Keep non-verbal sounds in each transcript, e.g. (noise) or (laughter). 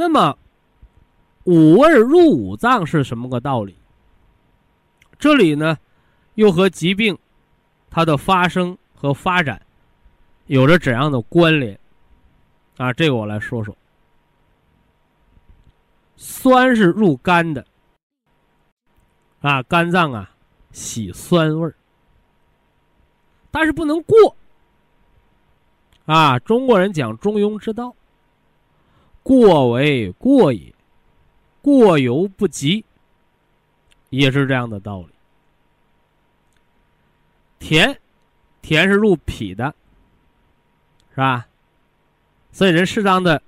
那么，五味入五脏是什么个道理？这里呢，又和疾病它的发生和发展有着怎样的关联？啊，这个我来说说。酸是入肝的，啊，肝脏啊喜酸味儿，但是不能过。啊，中国人讲中庸之道。过为过也，过犹不及，也是这样的道理。甜，甜是入脾的，是吧？所以人适当的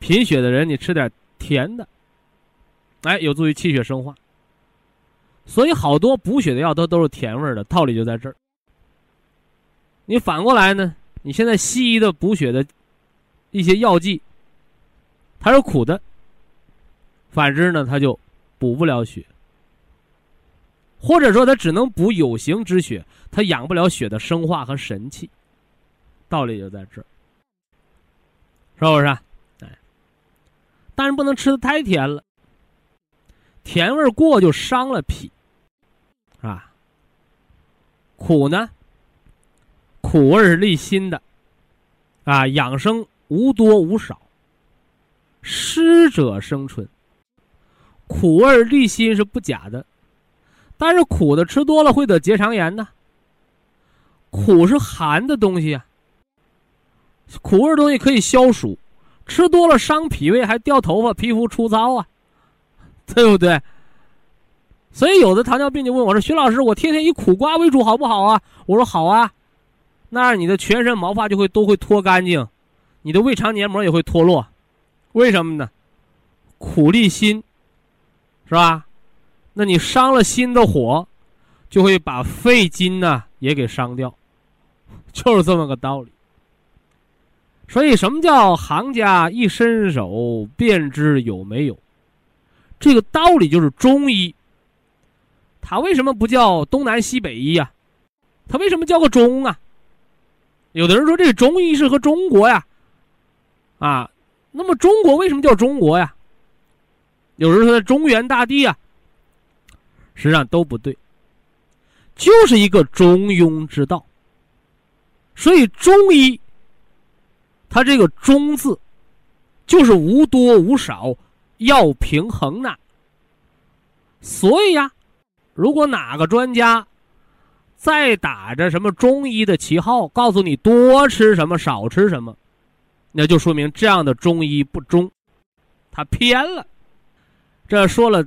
贫血的人，你吃点甜的，哎，有助于气血生化。所以好多补血的药都都是甜味的，道理就在这儿。你反过来呢？你现在西医的补血的一些药剂。它是苦的，反之呢，它就补不了血，或者说它只能补有形之血，它养不了血的生化和神气，道理就在这儿，是不是？哎，但是不能吃的太甜了，甜味过就伤了脾，啊，苦呢，苦味是利心的，啊，养生无多无少。湿者生春，苦味利心是不假的，但是苦的吃多了会得结肠炎呢。苦是寒的东西啊，苦味东西可以消暑，吃多了伤脾胃，还掉头发、皮肤粗糙啊，(laughs) 对不对？所以有的糖尿病就问我说：“徐老师，我天天以苦瓜为主好不好啊？”我说：“好啊，那样你的全身毛发就会都会脱干净，你的胃肠黏膜也会脱落。”为什么呢？苦力心，是吧？那你伤了心的火，就会把肺经呢也给伤掉，(laughs) 就是这么个道理。所以，什么叫行家一伸手便知有没有？这个道理就是中医。它为什么不叫东南西北医呀？它为什么叫个中啊？有的人说这个中医是和中国呀，啊。那么中国为什么叫中国呀？有人说在中原大地啊，实际上都不对，就是一个中庸之道。所以中医，它这个“中”字，就是无多无少，要平衡呐。所以呀，如果哪个专家再打着什么中医的旗号，告诉你多吃什么，少吃什么。那就说明这样的中医不中，他偏了。这说了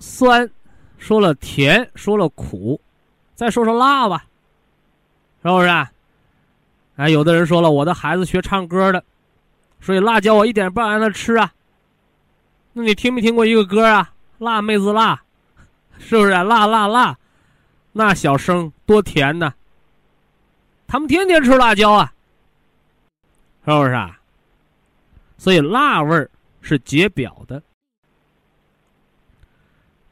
酸，说了甜，说了苦，再说说辣吧，是不是？啊哎，有的人说了，我的孩子学唱歌的，所以辣椒我一点不让他吃啊。那你听没听过一个歌啊？辣妹子辣，是不是？辣辣辣，那小声多甜呢。他们天天吃辣椒啊，是不是啊？所以辣味儿是解表的，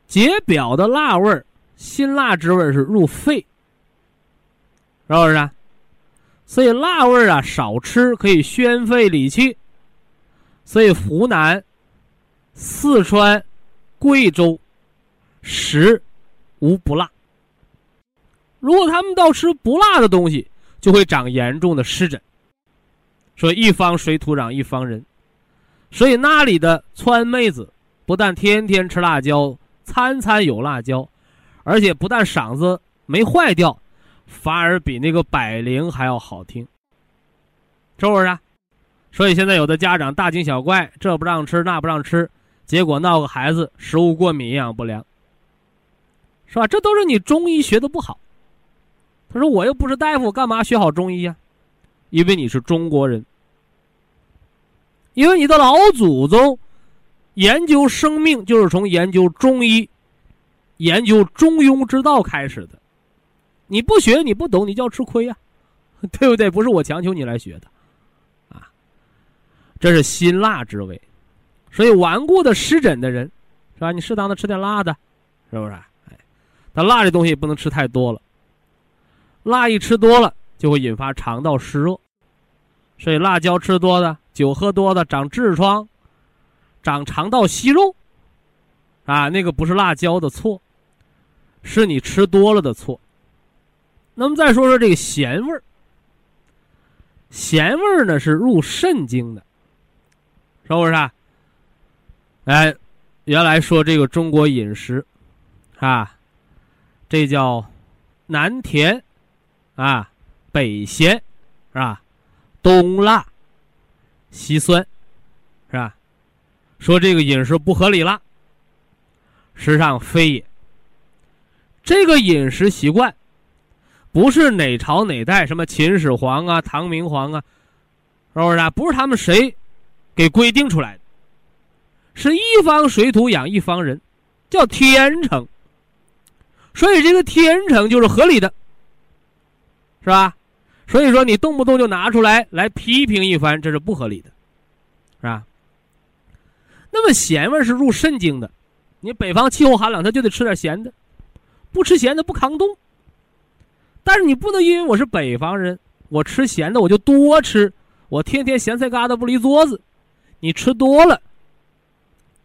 解表的辣味儿，辛辣之味是入肺，是不是？所以辣味儿啊少吃可以宣肺理气。所以湖南、四川、贵州食无不辣。如果他们到吃不辣的东西，就会长严重的湿疹。说一方水土养一方人。所以那里的川妹子不但天天吃辣椒，餐餐有辣椒，而且不但嗓子没坏掉，反而比那个百灵还要好听，是不是？所以现在有的家长大惊小怪，这不让吃那不让吃，结果闹个孩子食物过敏、营养不良，是吧？这都是你中医学的不好。他说：“我又不是大夫，干嘛学好中医呀？因为你是中国人，因为你的老祖宗研究生命就是从研究中医、研究中庸之道开始的。你不学，你不懂，你就要吃亏呀，(laughs) 对不对？不是我强求你来学的。”啊这是辛辣之味，所以顽固的湿疹的人，是吧？你适当的吃点辣的，是不是？哎，但辣这东西不能吃太多了，辣一吃多了就会引发肠道湿热，所以辣椒吃多的、酒喝多的长痔疮、长肠道息肉，啊，那个不是辣椒的错，是你吃多了的错。那么再说说这个咸味儿，咸味儿呢是入肾经的。是不是啊？哎，原来说这个中国饮食，啊，这叫南甜，啊，北咸，是吧？东辣，稀酸，是吧？说这个饮食不合理了，实际上非也。这个饮食习惯，不是哪朝哪代什么秦始皇啊、唐明皇啊，是不是啊？不是他们谁。给规定出来的，是一方水土养一方人，叫天成。所以这个天成就是合理的，是吧？所以说你动不动就拿出来来批评一番，这是不合理的，是吧？那么咸味是入肾经的，你北方气候寒冷，他就得吃点咸的，不吃咸的不抗冻。但是你不能因为我是北方人，我吃咸的我就多吃，我天天咸菜疙瘩不离桌子。你吃多了，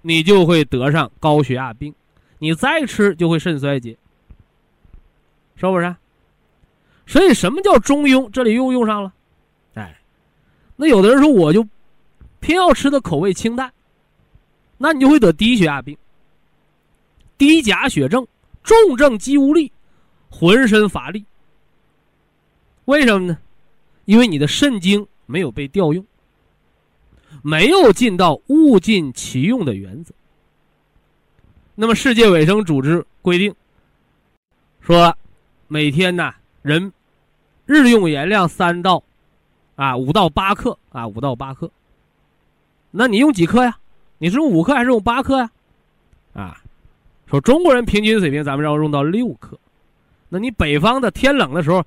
你就会得上高血压病；你再吃就会肾衰竭，是不是？所以什么叫中庸？这里又用上了。哎，那有的人说我就偏要吃的口味清淡，那你就会得低血压病、低钾血症、重症肌无力、浑身乏力。为什么呢？因为你的肾精没有被调用。没有尽到物尽其用的原则。那么，世界卫生组织规定说，每天呢，人日用盐量三到啊五到八克啊五到八克。那你用几克呀？你是用五克还是用八克呀？啊，说中国人平均水平，咱们要用到六克。那你北方的天冷的时候，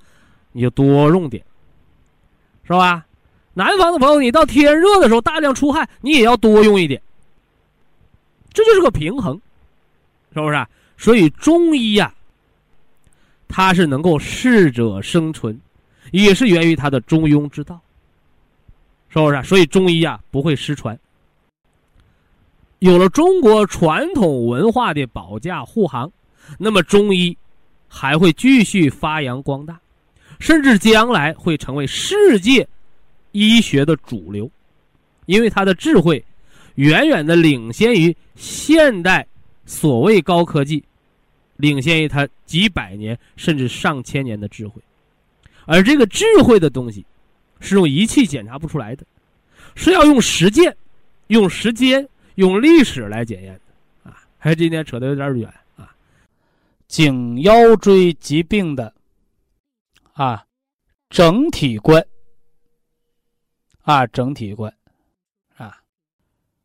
你就多用点，是吧？南方的朋友，你到天热的时候大量出汗，你也要多用一点。这就是个平衡，是不是？所以中医呀，它是能够适者生存，也是源于它的中庸之道，是不是？所以中医啊不会失传。有了中国传统文化的保驾护航，那么中医还会继续发扬光大，甚至将来会成为世界。医学的主流，因为他的智慧远远的领先于现代所谓高科技，领先于他几百年甚至上千年的智慧，而这个智慧的东西是用仪器检查不出来的，是要用实践、用时间、用历史来检验的啊！还今天扯得有点远啊，颈腰椎疾病的啊整体观。啊，整体观，啊，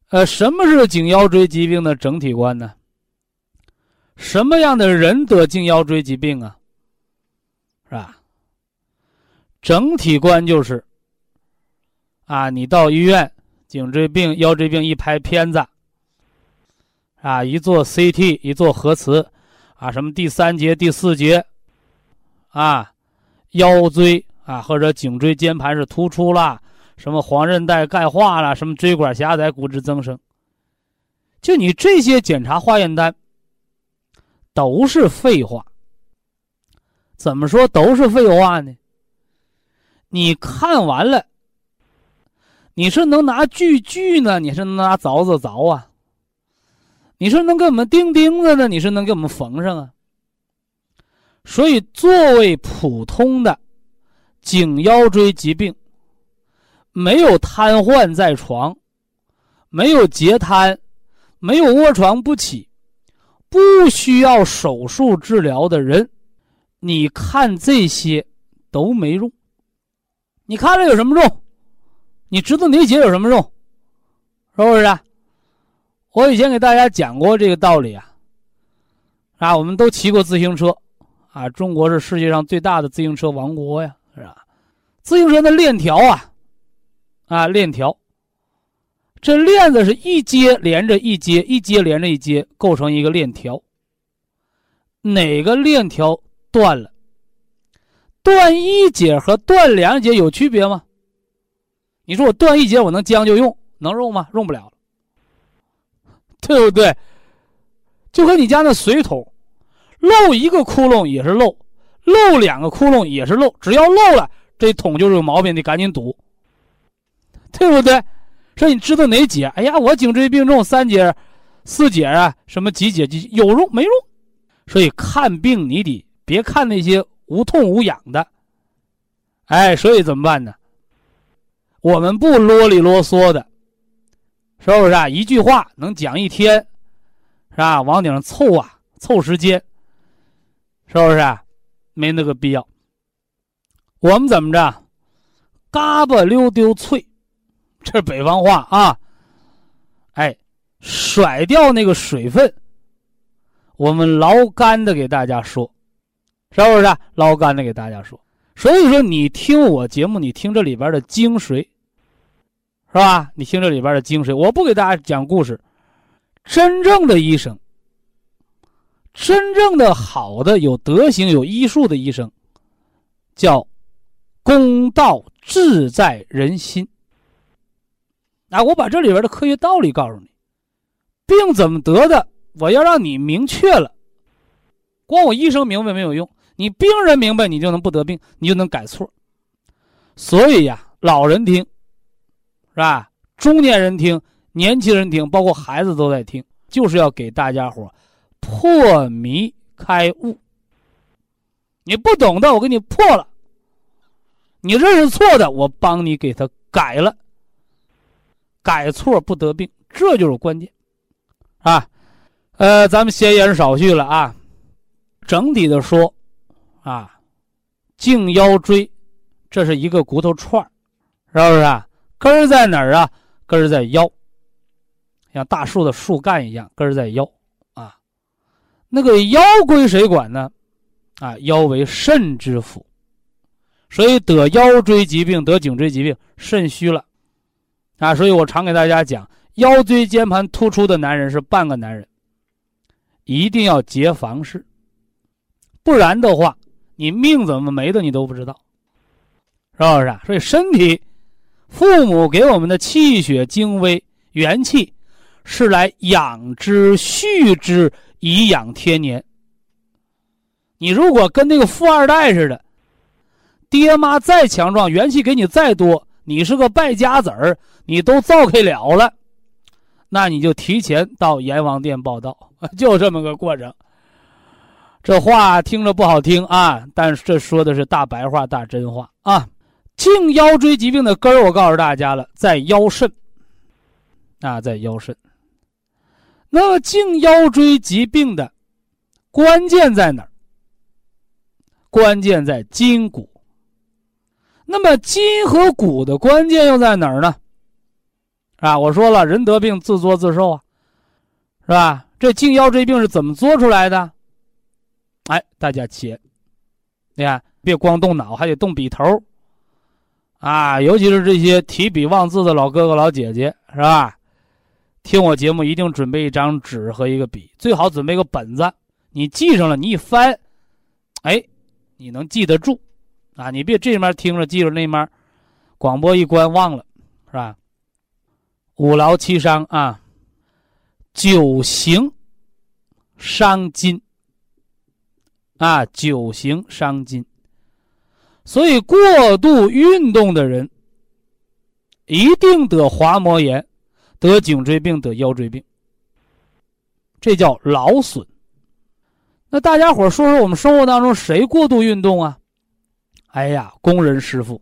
呃，什么是颈腰椎疾病的整体观呢？什么样的人得颈腰椎疾病啊？是吧？整体观就是，啊，你到医院，颈椎病、腰椎病一拍片子，啊，一做 CT，一做核磁，啊，什么第三节、第四节，啊，腰椎啊或者颈椎间盘是突出了。什么黄韧带钙化了，什么椎管狭窄、骨质增生，就你这些检查化验单，都是废话。怎么说都是废话呢？你看完了，你是能拿锯锯呢，你是能拿凿子凿啊？你是能给我们钉钉子呢，你是能给我们缝上啊？所以，作为普通的颈腰椎疾病，没有瘫痪在床，没有截瘫，没有卧床不起，不需要手术治疗的人，你看这些都没用。你看了有什么用？你知道哪节有什么用？是不是？啊我以前给大家讲过这个道理啊。啊，我们都骑过自行车。啊，中国是世界上最大的自行车王国呀，是吧？自行车的链条啊，啊，链条，这链子是一节连着一节，一节连着一节，构成一个链条。哪个链条断了？断一节和断两节有区别吗？你说我断一节，我能将就用，能用吗？用不了，对不对？就和你家那水桶。漏一个窟窿也是漏，漏两个窟窿也是漏，只要漏了，这桶就是有毛病，得赶紧堵，对不对？说你知道哪节？哎呀，我颈椎病重三节、四节啊，什么几节几有用没用？所以看病你得别看那些无痛无痒的，哎，所以怎么办呢？我们不啰里啰嗦的，是不是啊？一句话能讲一天，是吧？往顶上凑啊，凑时间。是不是啊？没那个必要。我们怎么着？嘎巴溜丢脆，这是北方话啊。哎，甩掉那个水分。我们捞干的给大家说，是不是？啊捞干的给大家说。所以说，你听我节目，你听这里边的精髓，是吧？你听这里边的精髓。我不给大家讲故事，真正的医生。真正的好的有德行有医术的医生，叫公道自在人心。啊，我把这里边的科学道理告诉你，病怎么得的，我要让你明确了。光我医生明白没有用，你病人明白，你就能不得病，你就能改错。所以呀，老人听，是吧？中年人听，年轻人听，包括孩子都在听，就是要给大家伙。破迷开悟，你不懂的，我给你破了；你认识错的，我帮你给他改了。改错不得病，这就是关键啊！呃，咱们闲言少叙了啊。整体的说，啊，颈腰椎，这是一个骨头串是不是啊？根儿在哪儿啊？根儿在腰，像大树的树干一样，根儿在腰啊。那个腰归谁管呢？啊，腰为肾之府，所以得腰椎疾病、得颈椎疾病，肾虚了，啊，所以我常给大家讲，腰椎间盘突出的男人是半个男人，一定要结房事，不然的话，你命怎么没的你都不知道，是不是啊？所以身体，父母给我们的气血精微元气，是来养之蓄之。以养天年。你如果跟那个富二代似的，爹妈再强壮，元气给你再多，你是个败家子儿，你都造开了了，那你就提前到阎王殿报道，(laughs) 就这么个过程。这话听着不好听啊，但是这说的是大白话、大真话啊。颈腰椎疾病的根儿，我告诉大家了，在腰肾啊，在腰肾。那么颈腰椎疾病的关键在哪儿？关键在筋骨。那么筋和骨的关键又在哪儿呢？啊，我说了，人得病自作自受啊，是吧？这颈腰椎病是怎么做出来的？哎，大家切，你看，别光动脑，还得动笔头啊，尤其是这些提笔忘字的老哥哥老姐姐，是吧？听我节目一定准备一张纸和一个笔，最好准备个本子。你记上了，你一翻，哎，你能记得住，啊，你别这面听着记着那面，广播一关忘了，是吧？五劳七伤啊，九行伤筋啊，九行伤筋，所以过度运动的人一定得滑膜炎，得颈椎病，得腰椎病。这叫劳损。那大家伙说说，我们生活当中谁过度运动啊？哎呀，工人师傅，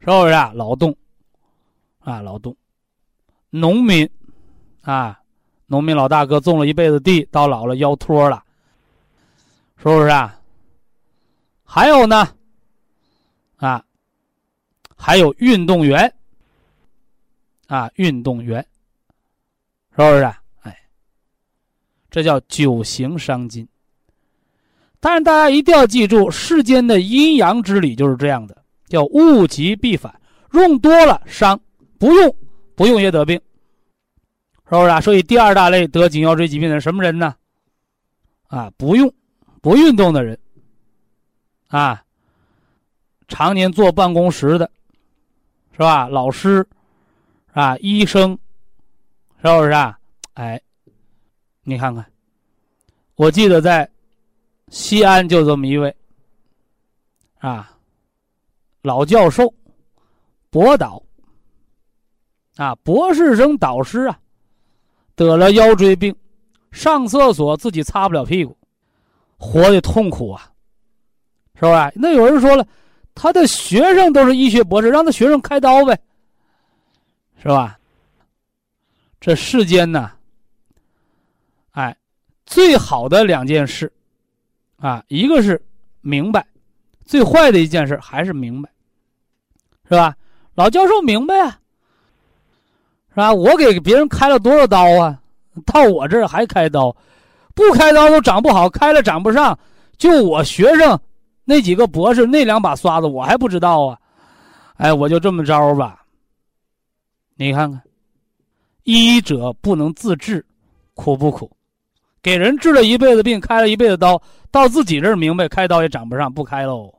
是不是啊？劳动，啊，劳动，农民，啊，农民老大哥种了一辈子地，到老了腰脱了，是不是啊？还有呢，啊，还有运动员，啊，运动员，是不是？哎，这叫九行伤筋。但是大家一定要记住，世间的阴阳之理就是这样的，叫物极必反，用多了伤，不用不用也得病，是不是啊？所以第二大类得颈腰椎疾病的什么人呢？啊，不用不运动的人，啊，常年坐办公室的，是吧？老师，啊，医生，是不是啊？哎，你看看，我记得在。西安就这么一位，啊，老教授，博导，啊，博士生导师啊，得了腰椎病，上厕所自己擦不了屁股，活的痛苦啊，是吧？那有人说了，他的学生都是医学博士，让他学生开刀呗，是吧？这世间呢，哎，最好的两件事。啊，一个是明白，最坏的一件事还是明白，是吧？老教授明白啊，是吧？我给别人开了多少刀啊？到我这儿还开刀，不开刀都长不好，开了长不上。就我学生那几个博士那两把刷子，我还不知道啊。哎，我就这么着吧。你看看，医者不能自治，苦不苦？给人治了一辈子病，开了一辈子刀。到自己这儿明白，开刀也长不上，不开喽，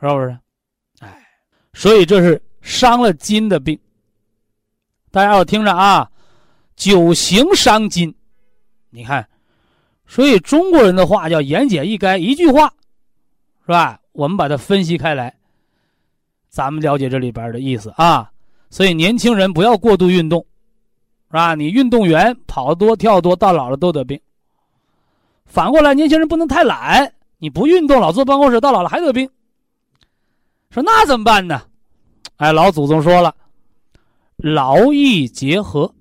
是不是？哎，所以这是伤了筋的病。大家要听着啊，九行伤筋。你看，所以中国人的话叫言简意赅，一句话，是吧？我们把它分析开来，咱们了解这里边的意思啊。所以年轻人不要过度运动，是吧？你运动员跑多、跳多，到老了都得病。反过来，年轻人不能太懒，你不运动，老坐办公室，到老了还得病。说那怎么办呢？哎，老祖宗说了，劳逸结合，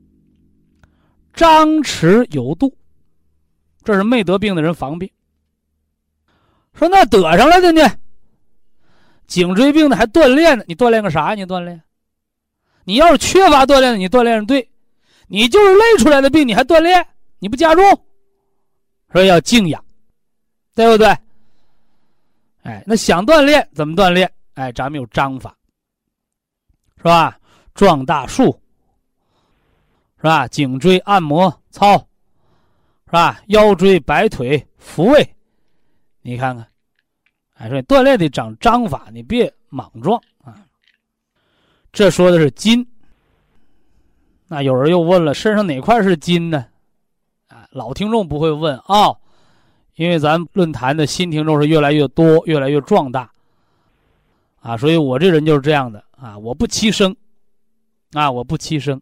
张弛有度，这是没得病的人防病。说那得上了的呢？颈椎病的还锻炼呢？你锻炼个啥？你锻炼？你要是缺乏锻炼的，你锻炼对，你就是累出来的病，你还锻炼？你不加重？说要静养，对不对？哎，那想锻炼怎么锻炼？哎，咱们有章法，是吧？撞大树，是吧？颈椎按摩操，是吧？腰椎摆腿复位，你看看，哎，说锻炼得长章法，你别莽撞啊。这说的是筋，那有人又问了，身上哪块是筋呢？啊老听众不会问啊，因为咱论坛的新听众是越来越多，越来越壮大，啊，所以我这人就是这样的啊，我不欺生，啊，我不欺生，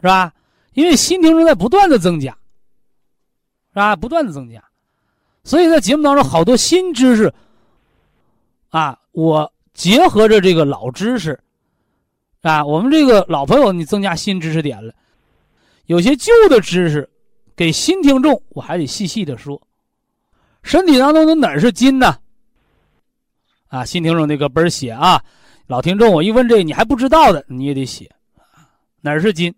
是吧？因为新听众在不断的增加，是吧？不断的增加，所以在节目当中好多新知识，啊，我结合着这个老知识，啊，我们这个老朋友你增加新知识点了，有些旧的知识。给新听众，我还得细细的说，身体当中的哪是筋呢？啊，新听众那个本写啊，老听众我一问这你还不知道的，你也得写，哪是筋？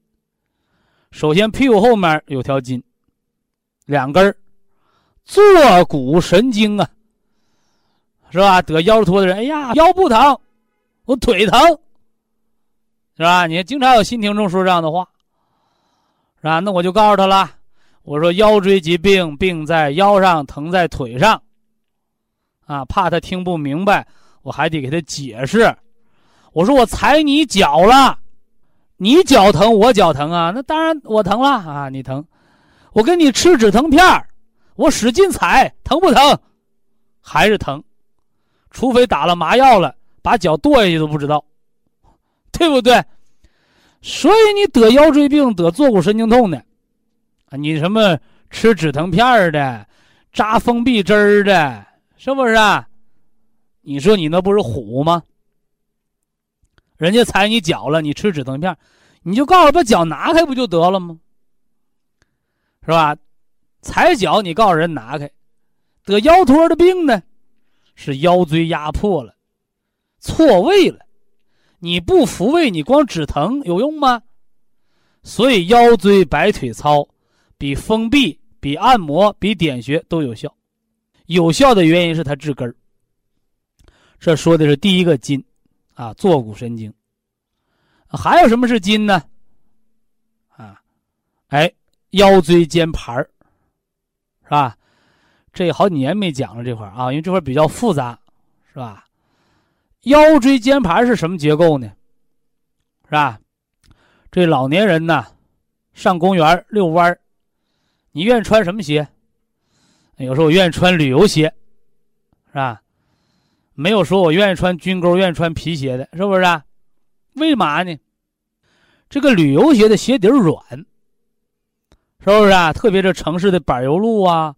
首先屁股后面有条筋，两根坐骨神经啊，是吧？得腰托的人，哎呀，腰不疼，我腿疼，是吧？你经常有新听众说这样的话，是吧？那我就告诉他了。我说腰椎疾病病在腰上，疼在腿上，啊，怕他听不明白，我还得给他解释。我说我踩你脚了，你脚疼，我脚疼啊，那当然我疼了啊，你疼。我给你吃止疼片我使劲踩，疼不疼？还是疼，除非打了麻药了，把脚剁下去都不知道，对不对？所以你得腰椎病、得坐骨神经痛的，啊，你什么吃止疼片的、扎封闭针儿的，是不是？啊？你说你那不是虎吗？人家踩你脚了，你吃止疼片，你就告诉把脚拿开不就得了吗？是吧？踩脚你告诉人拿开，得腰托的病呢，是腰椎压迫了，错位了，你不复位，你光止疼有用吗？所以腰椎摆腿操比封闭、比按摩、比点穴都有效，有效的原因是它治根儿。这说的是第一个筋，啊，坐骨神经。还有什么是筋呢？啊，哎，腰椎间盘儿，是吧？这好几年没讲了这块儿啊，因为这块儿比较复杂，是吧？腰椎间盘是什么结构呢？是吧？这老年人呢，上公园遛弯儿你愿意穿什么鞋？有时候我愿意穿旅游鞋，是吧？没有说我愿意穿军沟、愿意穿皮鞋的，是不是？啊为嘛呢？这个旅游鞋的鞋底软，是不是啊？特别是城市的柏油路啊，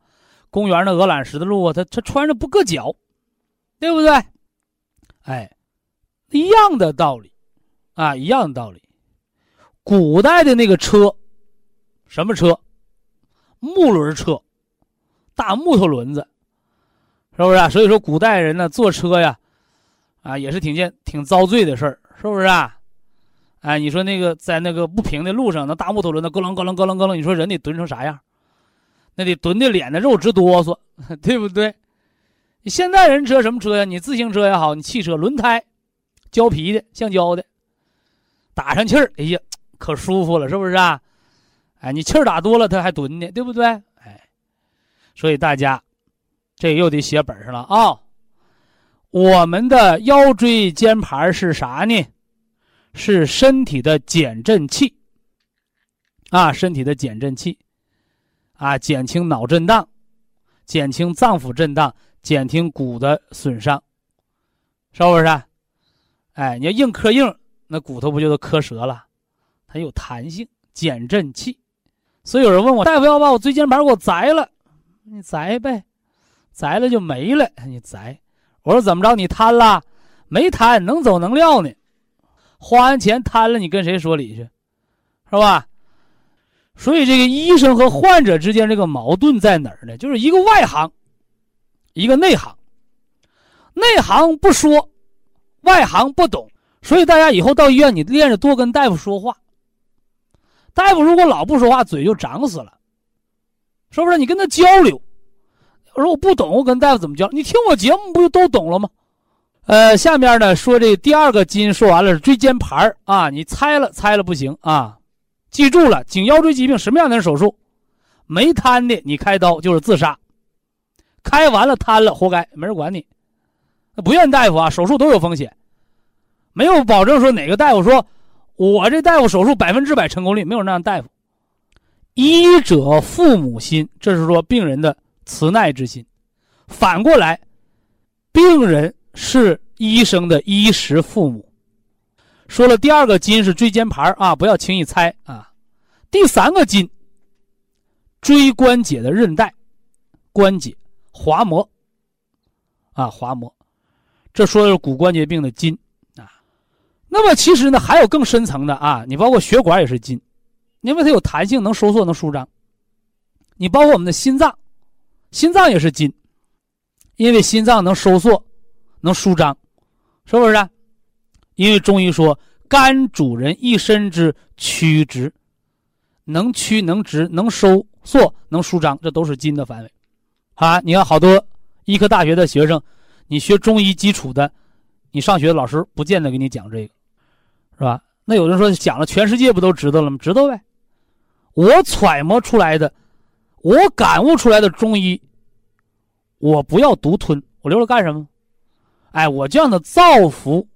公园的鹅卵石的路啊，它它穿着不硌脚，对不对？哎，一样的道理，啊，一样的道理。古代的那个车，什么车？木轮车，大木头轮子。是不是啊？所以说，古代人呢坐车呀，啊，也是挺见挺遭罪的事儿，是不是啊？哎，你说那个在那个不平的路上，那大木头轮子咯楞咯楞咯楞咯楞，你说人得蹲成啥样？那得蹲的脸的肉直哆嗦，(laughs) 对不对？现在人车什么车呀？你自行车也好，你汽车轮胎胶皮的、橡胶的，打上气儿，哎呀，可舒服了，是不是啊？哎，你气儿打多了，它还蹲呢，对不对？哎，所以大家。这又得写本上了啊！我们的腰椎间盘是啥呢？是身体的减震器啊，身体的减震器啊，减轻脑震荡，减轻脏腑震荡，减轻骨的损伤，是不是？哎，你要硬磕硬，那骨头不就都磕折了？它有弹性，减震器。所以有人问我，大夫要把我椎间盘给我摘了，你摘呗。摘了就没了，你摘，我说怎么着？你贪了？没贪，能走能撂呢。花完钱贪了，你跟谁说理去？是吧？所以这个医生和患者之间这个矛盾在哪儿呢？就是一个外行，一个内行。内行不说，外行不懂。所以大家以后到医院，你练着多跟大夫说话。大夫如果老不说话，嘴就长死了，是不是？你跟他交流。我说我不懂，我跟大夫怎么教？你听我节目不就都懂了吗？呃，下面呢说这第二个筋说完了是椎间盘啊，你猜了猜了不行啊，记住了，颈腰椎疾病什么样的人手术？没瘫的你开刀就是自杀，开完了瘫了活该，没人管你。不怨大夫啊，手术都有风险，没有保证说哪个大夫说我这大夫手术百分之百成功率，没有那样大夫。医者父母心，这是说病人的。慈爱之心，反过来，病人是医生的衣食父母。说了第二个筋是椎间盘啊，不要轻易猜啊。第三个筋，椎关节的韧带、关节、滑膜啊，滑膜，这说的是骨关节病的筋啊。那么其实呢，还有更深层的啊，你包括血管也是筋，因为它有弹性，能收缩，能舒张。你包括我们的心脏。心脏也是筋，因为心脏能收缩，能舒张，是不是？因为中医说肝主人一身之曲直，能屈能直能收缩能舒张，这都是筋的范围。啊，你看好多医科大学的学生，你学中医基础的，你上学老师不见得给你讲这个，是吧？那有人说讲了，全世界不都知道了吗？知道呗。我揣摩出来的。我感悟出来的中医，我不要独吞，我留着干什么？哎，我这样的造福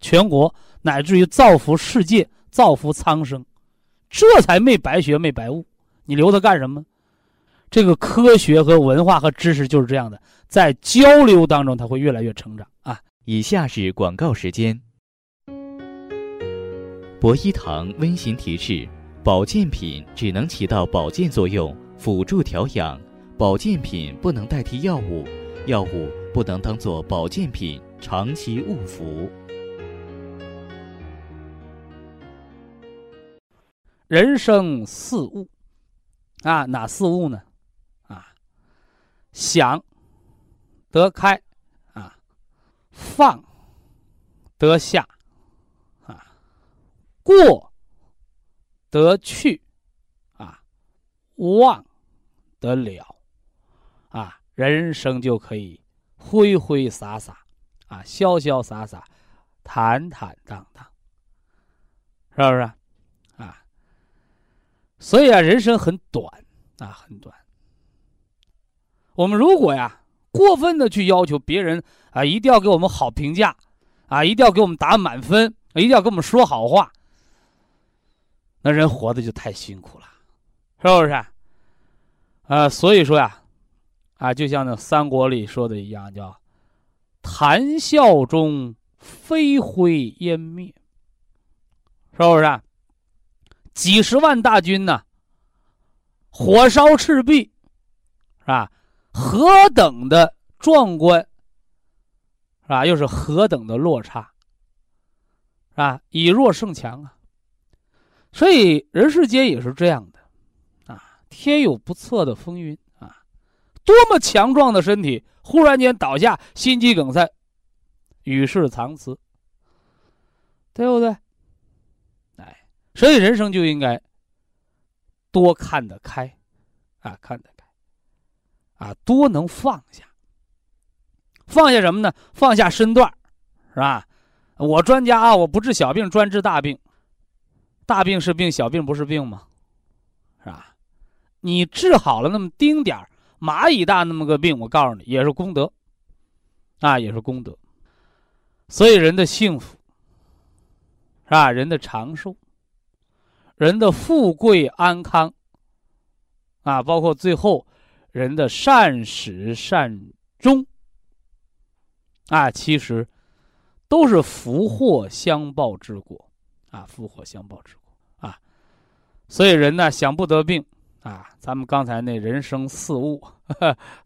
全国，乃至于造福世界，造福苍生，这才没白学，没白悟。你留它干什么？这个科学和文化和知识就是这样的，在交流当中，它会越来越成长啊。以下是广告时间。博一堂温馨提示：保健品只能起到保健作用，辅助调养；保健品不能代替药物，药物不能当做保健品长期误服。人生四物，啊，哪四物呢？啊，想得开，啊，放得下，啊，过得去，忘得了，啊，人生就可以挥挥洒洒，啊，潇潇洒洒，坦坦荡荡，是不是啊？所以啊，人生很短啊，很短。我们如果呀过分的去要求别人啊，一定要给我们好评价，啊，一定要给我们打满分，一定要跟我们说好话，那人活的就太辛苦了，是不是？啊，所以说呀，啊，就像那三国里说的一样，叫“谈笑中飞灰烟灭”，是不是？几十万大军呢？火烧赤壁，是吧？何等的壮观，是吧？又是何等的落差，是吧？以弱胜强啊！所以人世间也是这样的，天有不测的风云啊！多么强壮的身体，忽然间倒下，心肌梗塞，与世长辞，对不对？哎所以人生就应该多看得开，啊，看得开，啊，多能放下。放下什么呢？放下身段，是吧？我专家啊，我不治小病，专治大病。大病是病，小病不是病吗？是吧？你治好了那么丁点儿蚂蚁大那么个病，我告诉你，也是功德，啊，也是功德。所以人的幸福，是吧？人的长寿。人的富贵安康，啊，包括最后人的善始善终，啊，其实都是福祸相报之果，啊，福祸相报之果，啊，所以人呢想不得病，啊，咱们刚才那人生四物，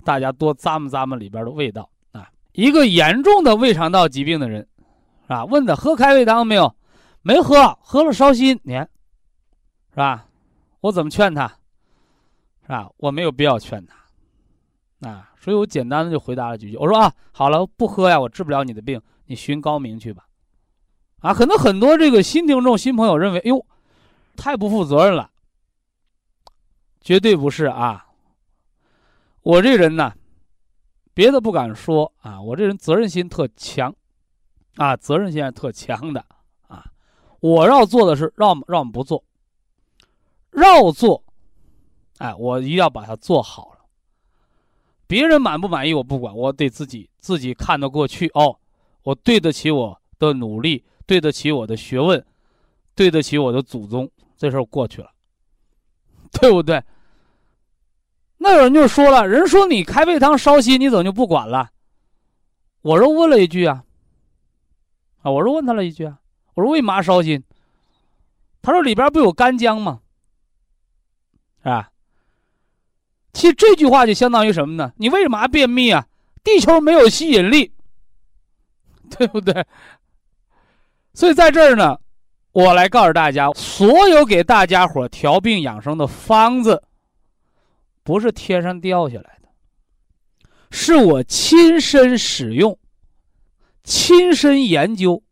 大家多咂摸咂摸里边的味道，啊，一个严重的胃肠道疾病的人，啊，问他喝开胃汤没有？没喝，喝了烧心，你看。是吧？我怎么劝他？是吧？我没有必要劝他，啊，所以我简单的就回答了几句。我说啊，好了，不喝呀，我治不了你的病，你寻高明去吧。啊，可能很多这个新听众、新朋友认为，哟，太不负责任了。绝对不是啊！我这人呢，别的不敢说啊，我这人责任心特强，啊，责任心特强的啊。我要做的是让让我们不做。绕做，哎，我一定要把它做好了。别人满不满意我不管，我得自己自己看得过去哦。我对得起我的努力，对得起我的学问，对得起我的祖宗，这事过去了，(laughs) 对不对？那有人就说了，人说你开胃汤烧心，你怎么就不管了？我又问了一句啊，啊，我又问他了一句啊，我说为嘛烧心？他说里边不有干姜吗？是吧？其实这句话就相当于什么呢？你为什么便秘啊？地球没有吸引力，(laughs) 对不对？所以在这儿呢，我来告诉大家，所有给大家伙调病养生的方子，不是天上掉下来的，是我亲身使用、亲身研究，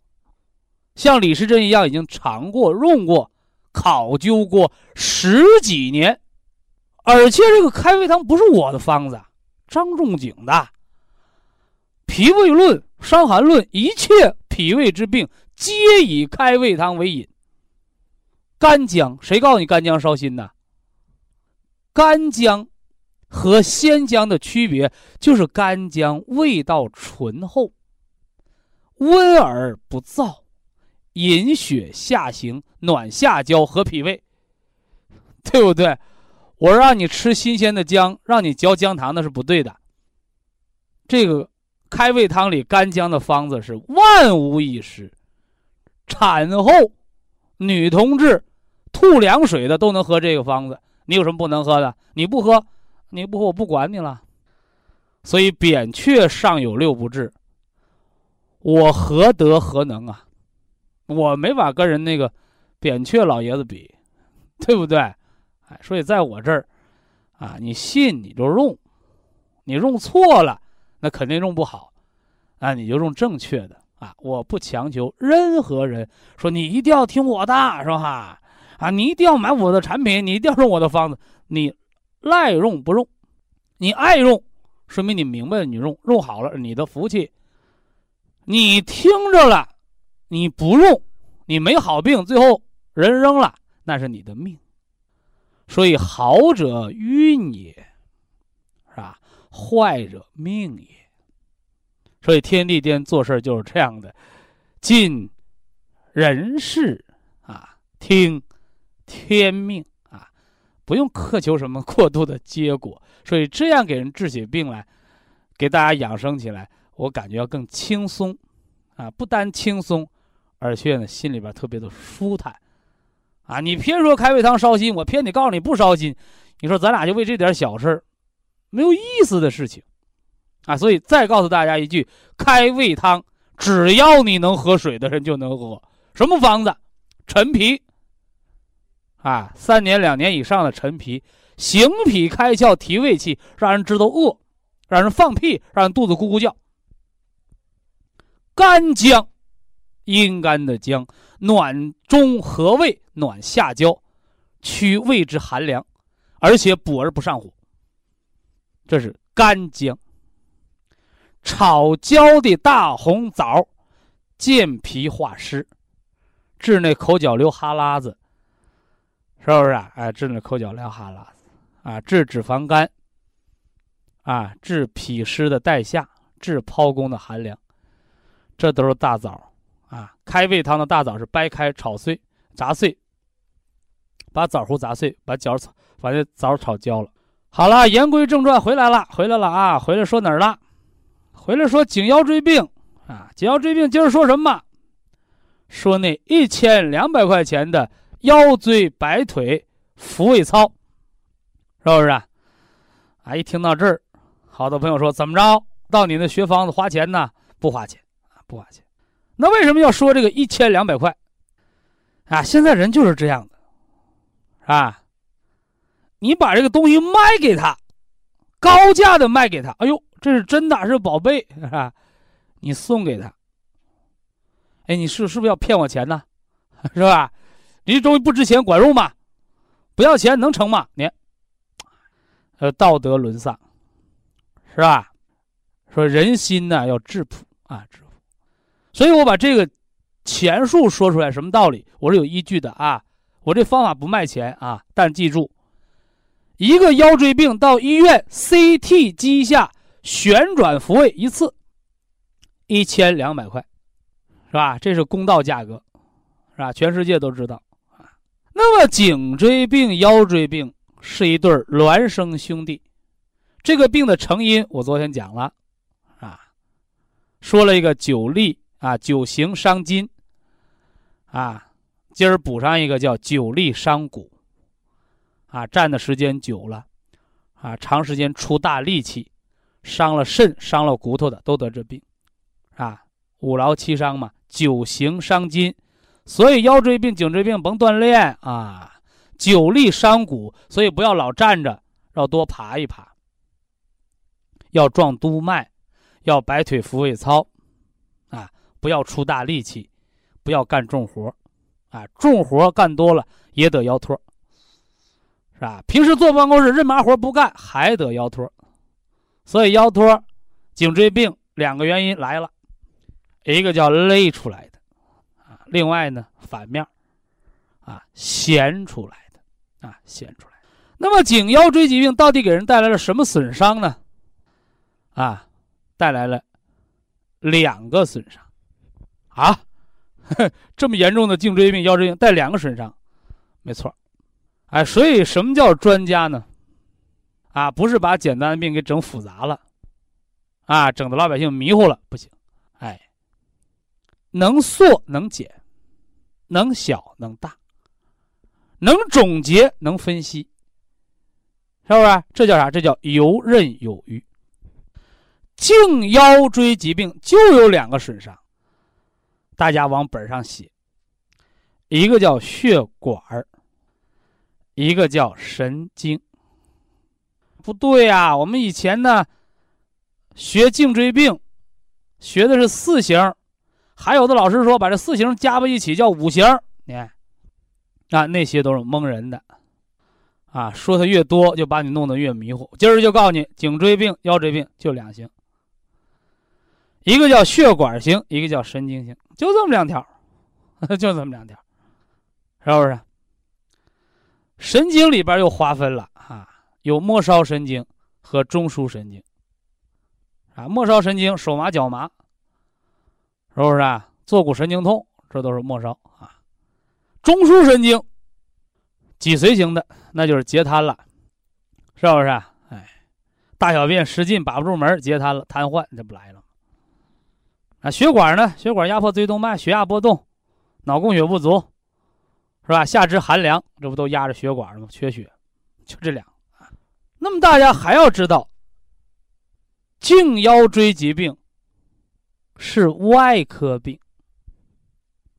像李时珍一样已经尝过、用过。考究过十几年，而且这个开胃汤不是我的方子，张仲景的《脾胃论》《伤寒论》，一切脾胃之病皆以开胃汤为引。干姜，谁告诉你干姜烧心的？干姜和鲜姜的区别就是干姜味道醇厚，温而不燥。引血下行，暖下焦和脾胃，对不对？我让你吃新鲜的姜，让你嚼姜糖，那是不对的。这个开胃汤里干姜的方子是万无一失，产后女同志吐凉水的都能喝这个方子，你有什么不能喝的？你不喝，你不喝我不管你了。所以扁鹊尚有六不治，我何德何能啊？我没法跟人那个扁鹊老爷子比，对不对？哎，所以在我这儿，啊，你信你就用，你用错了，那肯定用不好，啊，你就用正确的啊！我不强求任何人说你一定要听我的，是吧？啊，你一定要买我的产品，你一定要用我的方子，你赖用不用？你爱用，说明你明白了，你用用好了，你的福气。你听着了，你不用，你没好病，最后人扔了，那是你的命。所以好者运也，是吧？坏者命也。所以天地间做事就是这样的，尽人事啊，听天命啊，不用苛求什么过度的结果。所以这样给人治起病来，给大家养生起来。我感觉要更轻松，啊，不单轻松，而且呢，心里边特别的舒坦，啊，你偏说开胃汤烧心，我偏得告诉你不烧心，你说咱俩就为这点小事没有意思的事情，啊，所以再告诉大家一句，开胃汤只要你能喝水的人就能喝，什么方子？陈皮，啊，三年两年以上的陈皮，行脾开窍提胃气，让人知道饿，让人放屁，让人肚子咕咕叫。干姜，阴干的姜，暖中和胃，暖下焦，驱胃之寒凉，而且补而不上火。这是干姜。炒焦的大红枣，健脾化湿，治那口角流哈喇子，是不是啊？哎，治那口角流哈喇子，啊，治脂肪肝，啊，治脾湿的带下，治剖宫的寒凉。这都是大枣，啊，开胃汤的大枣是掰开、炒碎、砸碎，把枣核砸碎，把角炒，把这枣炒焦了。好了，言归正传，回来了，回来了啊！回来说哪儿了？回来说颈腰椎病啊！颈腰椎病今儿说什么？说那一千两百块钱的腰椎摆腿复位操，是不是？啊，啊一听到这儿，好多朋友说怎么着？到你那学方子花钱呢？不花钱啊。不花钱，那为什么要说这个一千两百块？啊，现在人就是这样的，啊，你把这个东西卖给他，高价的卖给他，哎呦，这是真的，是宝贝啊！你送给他，哎，你是是不是要骗我钱呢？(laughs) 是吧？你这东西不值钱，管用吗？不要钱能成吗？你，呃，道德沦丧，是吧？说人心呢要质朴啊，质朴。所以我把这个钱数说出来，什么道理？我是有依据的啊！我这方法不卖钱啊，但记住，一个腰椎病到医院 CT 机下旋转复位一次，一千两百块，是吧？这是公道价格，是吧？全世界都知道啊。那么颈椎病、腰椎病是一对孪生兄弟，这个病的成因我昨天讲了啊，说了一个九粒。啊，久行伤筋。啊，今儿补上一个叫久立伤骨。啊，站的时间久了，啊，长时间出大力气，伤了肾、伤了骨头的都得这病。啊，五劳七伤嘛，久行伤筋，所以腰椎病、颈椎病甭锻炼啊。久立伤骨，所以不要老站着，要多爬一爬，要壮督脉，要摆腿扶位操。啊不要出大力气，不要干重活啊！重活干多了也得腰托，是吧？平时坐办公室任麻活不干还得腰托，所以腰托、颈椎病两个原因来了，一个叫勒出来的啊，另外呢反面啊闲出来的啊闲出来。那么颈腰椎疾病到底给人带来了什么损伤呢？啊，带来了两个损伤。啊，(laughs) 这么严重的颈椎病、腰椎病带两个损伤，没错，哎，所以什么叫专家呢？啊，不是把简单的病给整复杂了，啊，整的老百姓迷糊了，不行。哎，能缩能减，能小能大，能总结能分析，是不是？这叫啥？这叫游刃有余。颈腰椎疾病就有两个损伤，大家往本上写，一个叫血管一个叫神经。不对呀，我们以前呢学颈椎病，学的是四型，还有的老师说把这四型加在一起叫五型，你看，啊那些都是蒙人的，啊说的越多就把你弄得越迷糊。今儿就告诉你，颈椎病、腰椎病就两型。一个叫血管型，一个叫神经型，就这么两条，(laughs) 就这么两条，是不是？神经里边又划分了啊，有末梢神经和中枢神经。啊，末梢神经手麻脚麻，是不是啊？坐骨神经痛，这都是末梢啊。中枢神经，脊髓型的，那就是截瘫了，是不是？哎，大小便失禁把不住门，截瘫了，瘫痪，这不来了吗。啊，血管呢？血管压迫椎动脉，血压波动，脑供血不足，是吧？下肢寒凉，这不都压着血管了吗？缺血，就这两。那么大家还要知道，颈腰椎疾病是外科病。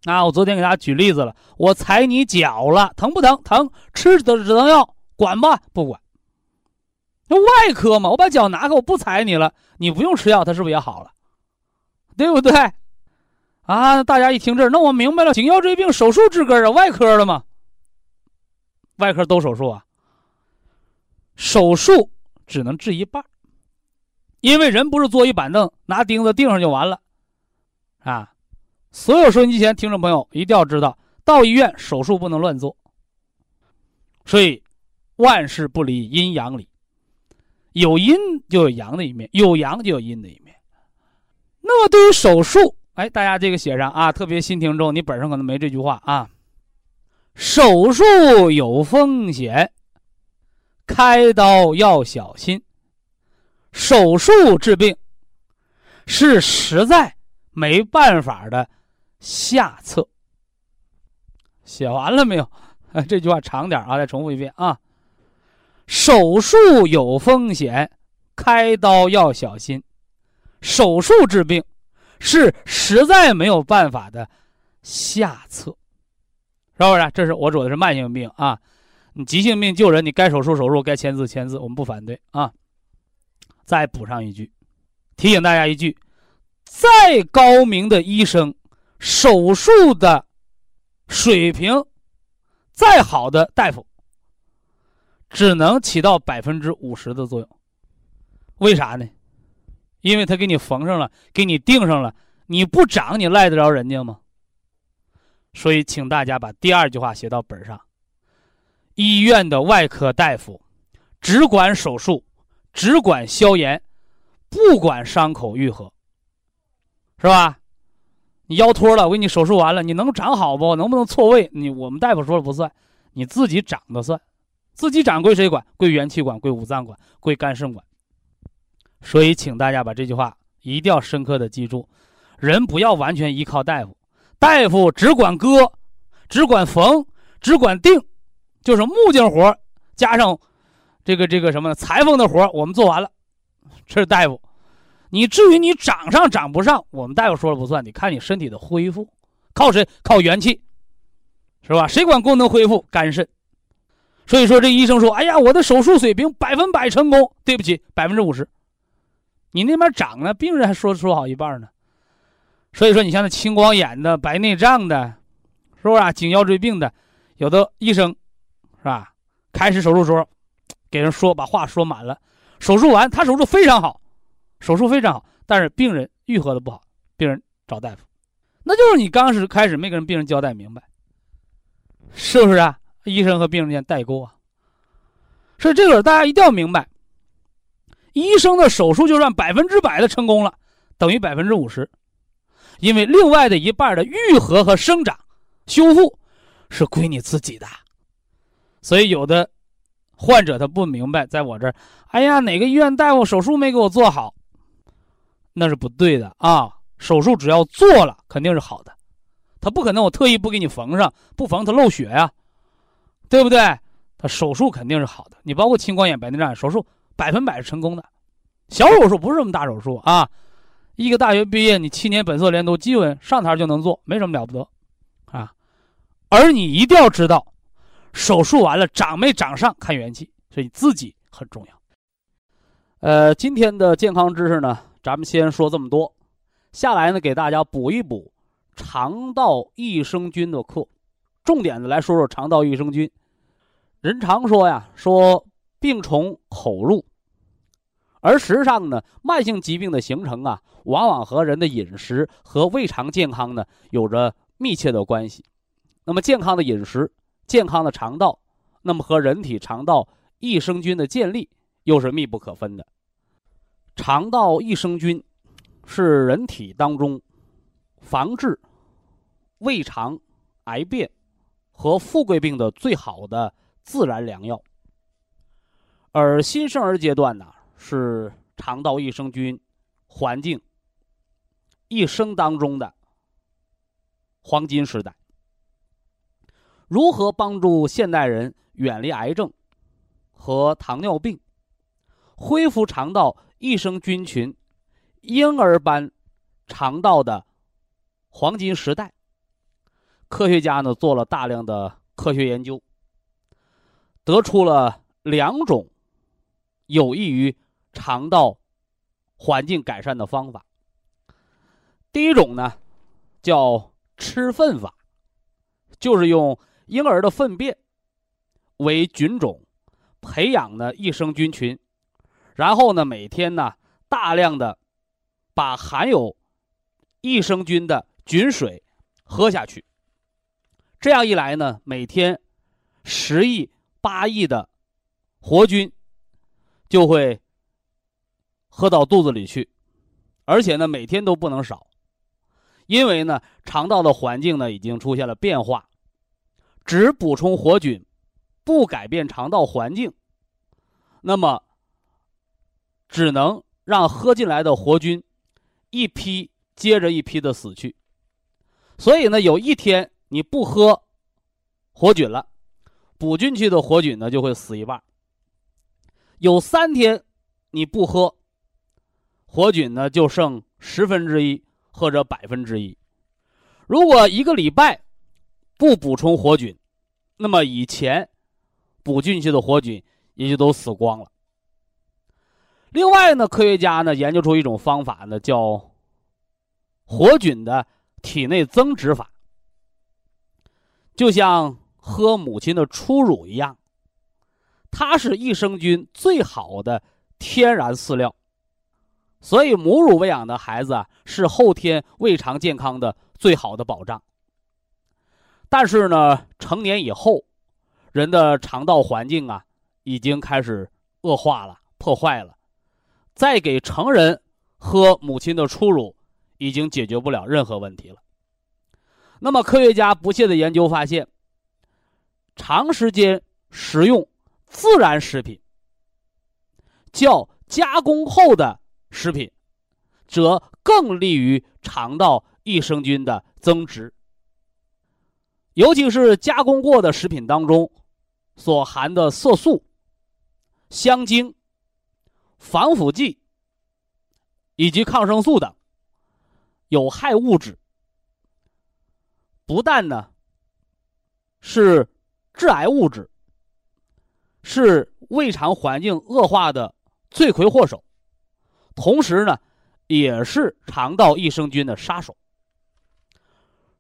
啊，我昨天给大家举例子了，我踩你脚了，疼不疼？疼，吃止止疼药，管吧？不管。那外科嘛，我把脚拿开，我不踩你了，你不用吃药，它是不是也好了？对不对？啊，大家一听这，那我明白了，颈腰椎病手术治根啊，外科的嘛。外科都手术啊。手术只能治一半，因为人不是坐一板凳，拿钉子钉上就完了，啊。所有收音机前听众朋友一定要知道，到医院手术不能乱做。所以，万事不离阴阳理，有阴就有阳的一面，有阳就有阴的一面。那么对于手术，哎，大家这个写上啊，特别新听众，你本上可能没这句话啊。手术有风险，开刀要小心。手术治病是实在没办法的下策。写完了没有？(laughs) 这句话长点啊，再重复一遍啊。手术有风险，开刀要小心。手术治病是实在没有办法的下策，是不是？这是我主的是慢性病啊，你急性病救人，你该手术手术，该签字签字，我们不反对啊。再补上一句，提醒大家一句：再高明的医生，手术的水平再好的大夫，只能起到百分之五十的作用。为啥呢？因为他给你缝上了，给你钉上了，你不长，你赖得着人家吗？所以，请大家把第二句话写到本上。医院的外科大夫只管手术，只管消炎，不管伤口愈合，是吧？你腰脱了，我给你手术完了，你能长好不？能不能错位？你我们大夫说了不算，你自己长的算，自己长归谁管？归元气管，归五脏管，归肝肾管。所以，请大家把这句话一定要深刻的记住：人不要完全依靠大夫，大夫只管割，只管缝，只管定，就是木匠活加上这个这个什么裁缝的活我们做完了，这是大夫。你至于你长上长不上，我们大夫说了不算，你看你身体的恢复，靠谁？靠元气，是吧？谁管功能恢复？肝肾。所以说，这医生说：“哎呀，我的手术水平百分百成功。”对不起，百分之五十。你那边长呢，病人还说说好一半呢，所以说你像那青光眼的、白内障的，是不是啊？颈腰椎病的，有的医生，是吧？开始手术时候，给人说把话说满了，手术完他手术非常好，手术非常好，但是病人愈合的不好，病人找大夫，那就是你刚是开始没跟病人交代明白，是不是啊？医生和病人间代沟啊，所以这个大家一定要明白。医生的手术就算百分之百的成功了，等于百分之五十，因为另外的一半的愈合和生长、修复是归你自己的。所以有的患者他不明白，在我这儿，哎呀，哪个医院大夫手术没给我做好？那是不对的啊！手术只要做了，肯定是好的，他不可能我特意不给你缝上，不缝它漏血呀，对不对？他手术肯定是好的，你包括青光眼、白内障手术，百分百是成功的。小手术不是什么大手术啊，一个大学毕业，你七年本色连读，基本上台就能做，没什么了不得，啊。而你一定要知道，手术完了长没长上看元气，所以自己很重要。呃，今天的健康知识呢，咱们先说这么多，下来呢给大家补一补肠道益生菌的课，重点的来说说肠道益生菌。人常说呀，说病从口入，而实际上呢，慢性疾病的形成啊，往往和人的饮食和胃肠健康呢有着密切的关系。那么，健康的饮食、健康的肠道，那么和人体肠道益生菌的建立又是密不可分的。肠道益生菌是人体当中防治胃肠癌变和富贵病的最好的。自然良药，而新生儿阶段呢，是肠道益生菌环境一生当中的黄金时代。如何帮助现代人远离癌症和糖尿病，恢复肠道益生菌群婴儿般肠道的黄金时代？科学家呢做了大量的科学研究。得出了两种有益于肠道环境改善的方法。第一种呢，叫吃粪法，就是用婴儿的粪便为菌种，培养的益生菌群，然后呢，每天呢，大量的把含有益生菌的菌水喝下去。这样一来呢，每天十亿。八亿的活菌就会喝到肚子里去，而且呢，每天都不能少，因为呢，肠道的环境呢已经出现了变化，只补充活菌，不改变肠道环境，那么只能让喝进来的活菌一批接着一批的死去，所以呢，有一天你不喝活菌了。补进去的活菌呢就会死一半。有三天你不喝，活菌呢就剩十分之一或者百分之一。如果一个礼拜不补充活菌，那么以前补进去的活菌也就都死光了。另外呢，科学家呢研究出一种方法呢，叫活菌的体内增殖法，就像。喝母亲的初乳一样，它是益生菌最好的天然饲料，所以母乳喂养的孩子啊，是后天胃肠健康的最好的保障。但是呢，成年以后，人的肠道环境啊，已经开始恶化了、破坏了，再给成人喝母亲的初乳，已经解决不了任何问题了。那么，科学家不懈的研究发现。长时间食用自然食品，较加工后的食品，则更利于肠道益生菌的增殖。尤其是加工过的食品当中，所含的色素、香精、防腐剂以及抗生素等有害物质，不但呢是。致癌物质是胃肠环境恶化的罪魁祸首，同时呢，也是肠道益生菌的杀手。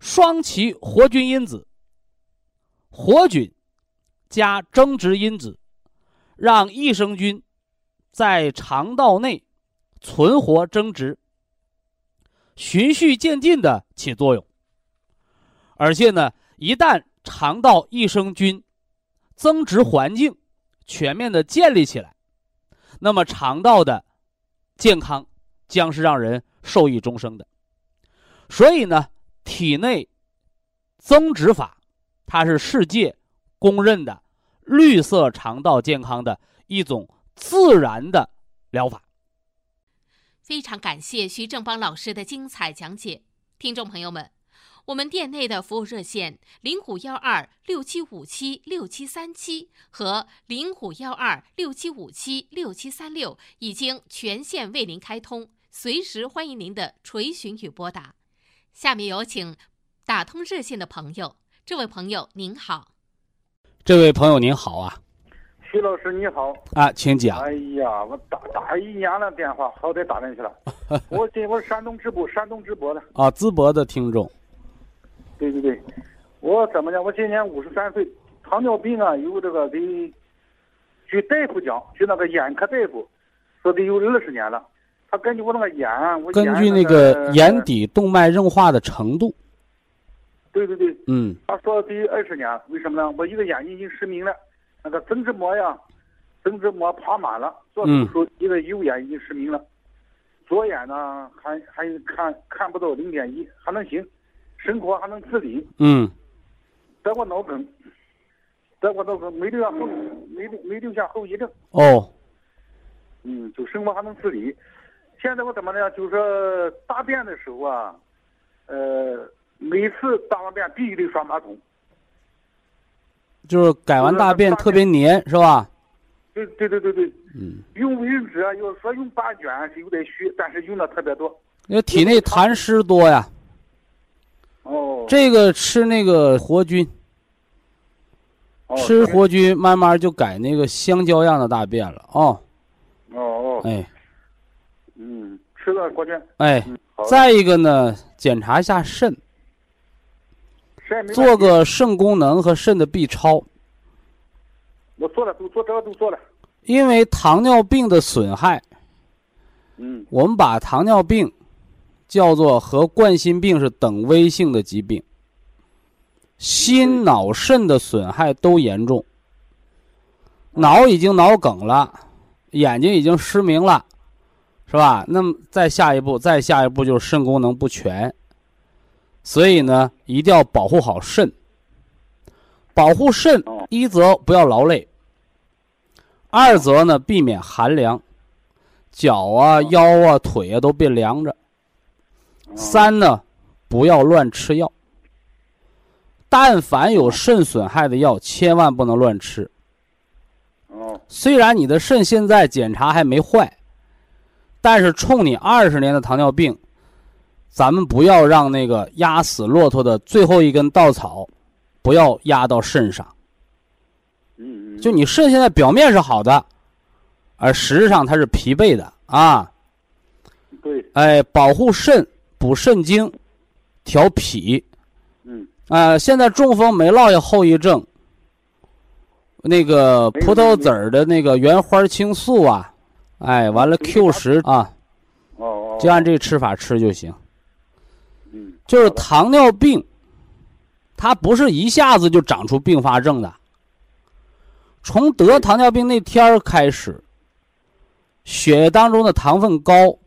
双歧活菌因子、活菌加增殖因子，让益生菌在肠道内存活增殖，循序渐进的起作用。而且呢，一旦肠道益生菌增殖环境全面的建立起来，那么肠道的健康将是让人受益终生的。所以呢，体内增殖法它是世界公认的绿色肠道健康的一种自然的疗法。非常感谢徐正邦老师的精彩讲解，听众朋友们。我们店内的服务热线零五幺二六七五七六七三七和零五幺二六七五七六七三六已经全线为您开通，随时欢迎您的垂询与拨打。下面有请打通热线的朋友，这位朋友您好，这位朋友您好啊，徐老师你好啊，请讲。哎呀，我打打一年了电话，好歹打进去了。(laughs) 我这我是山东淄博，山东淄博的啊，淄博的听众。对对对，我怎么讲？我今年五十三岁，糖尿病啊，有这个得，据大夫讲，据那个眼科大夫说得有二十年了。他根据我那个眼，我根据那个眼底动脉硬化的程度。对对对。嗯。他说得二十年，为什么呢？我一个眼睛已经失明了，那个增殖膜呀，增殖膜爬满了，做手术一个右眼已经失明了，左眼呢还还看看不到零点一，还能行。生活还能自理。嗯。得过脑梗，得过脑梗，没留下后，没没留下后遗症。哦。嗯，就生活还能自理。现在我怎么呢？就是说大便的时候啊，呃，每次大完便必须得刷马桶。就是改完大便特别黏，是吧？对对对对对。嗯。用卫生纸啊，要说用八卷是有点虚，但是用的特别多。因为体内痰湿多呀。哦，这个吃那个活菌，吃活菌，慢慢就改那个香蕉样的大便了哦。哦哦。哎，嗯，吃了活菌。哎，再一个呢，检查一下肾，做个肾功能和肾的 B 超。我做了，都做这个都做了。因为糖尿病的损害，嗯，我们把糖尿病。叫做和冠心病是等危性的疾病，心脑肾的损害都严重，脑已经脑梗了，眼睛已经失明了，是吧？那么再下一步，再下一步就是肾功能不全，所以呢，一定要保护好肾。保护肾，一则不要劳累，二则呢避免寒凉，脚啊、腰啊、腿啊都别凉着。三呢，不要乱吃药。但凡有肾损害的药，千万不能乱吃。哦。虽然你的肾现在检查还没坏，但是冲你二十年的糖尿病，咱们不要让那个压死骆驼的最后一根稻草，不要压到肾上。嗯嗯。就你肾现在表面是好的，而实质上它是疲惫的啊。对。哎，保护肾。补肾精，调脾。嗯。啊，现在中风没落下后遗症。那个葡萄籽儿的那个原花青素啊，哎，完了 Q 十啊。哦哦。就按这个吃法吃就行。就是糖尿病，它不是一下子就长出并发症的。从得糖尿病那天儿开始，血液当中的糖分高。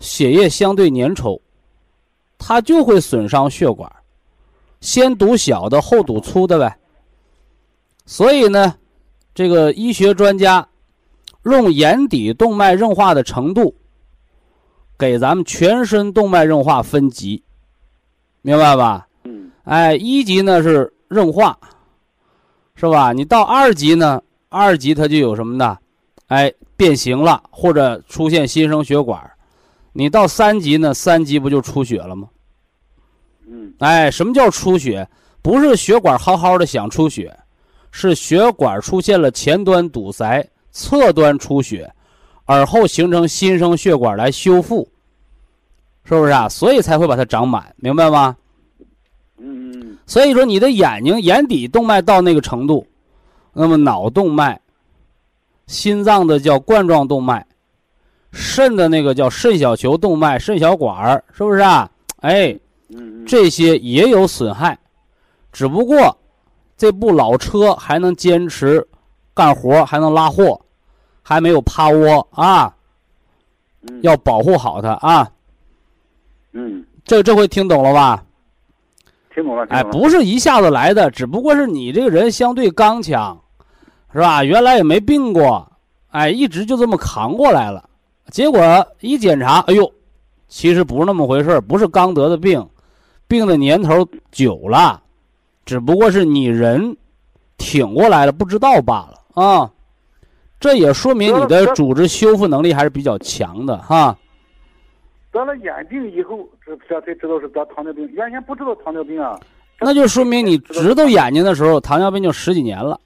血液相对粘稠，它就会损伤血管，先堵小的，后堵粗的呗。所以呢，这个医学专家用眼底动脉硬化的程度，给咱们全身动脉硬化分级，明白吧？嗯。哎，一级呢是硬化，是吧？你到二级呢，二级它就有什么呢？哎，变形了，或者出现新生血管。你到三级呢？三级不就出血了吗？嗯，哎，什么叫出血？不是血管好好的想出血，是血管出现了前端堵塞、侧端出血，而后形成新生血管来修复，是不是啊？所以才会把它长满，明白吗？嗯嗯。所以说，你的眼睛眼底动脉到那个程度，那么脑动脉、心脏的叫冠状动脉。肾的那个叫肾小球动脉、肾小管儿，是不是啊？哎，这些也有损害，只不过这部老车还能坚持干活，还能拉货，还没有趴窝啊。要保护好它啊。嗯，这这回听懂了吧？听懂了。哎，不是一下子来的，只不过是你这个人相对刚强，是吧？原来也没病过，哎，一直就这么扛过来了。结果一检查，哎呦，其实不是那么回事不是刚得的病，病的年头久了，只不过是你人挺过来了，不知道罢了啊。这也说明你的组织修复能力还是比较强的哈。得了眼病以后，这这才知道是得糖尿病，原先不知道糖尿病啊。那就说明你知道眼睛的时候，糖尿病就十几年了。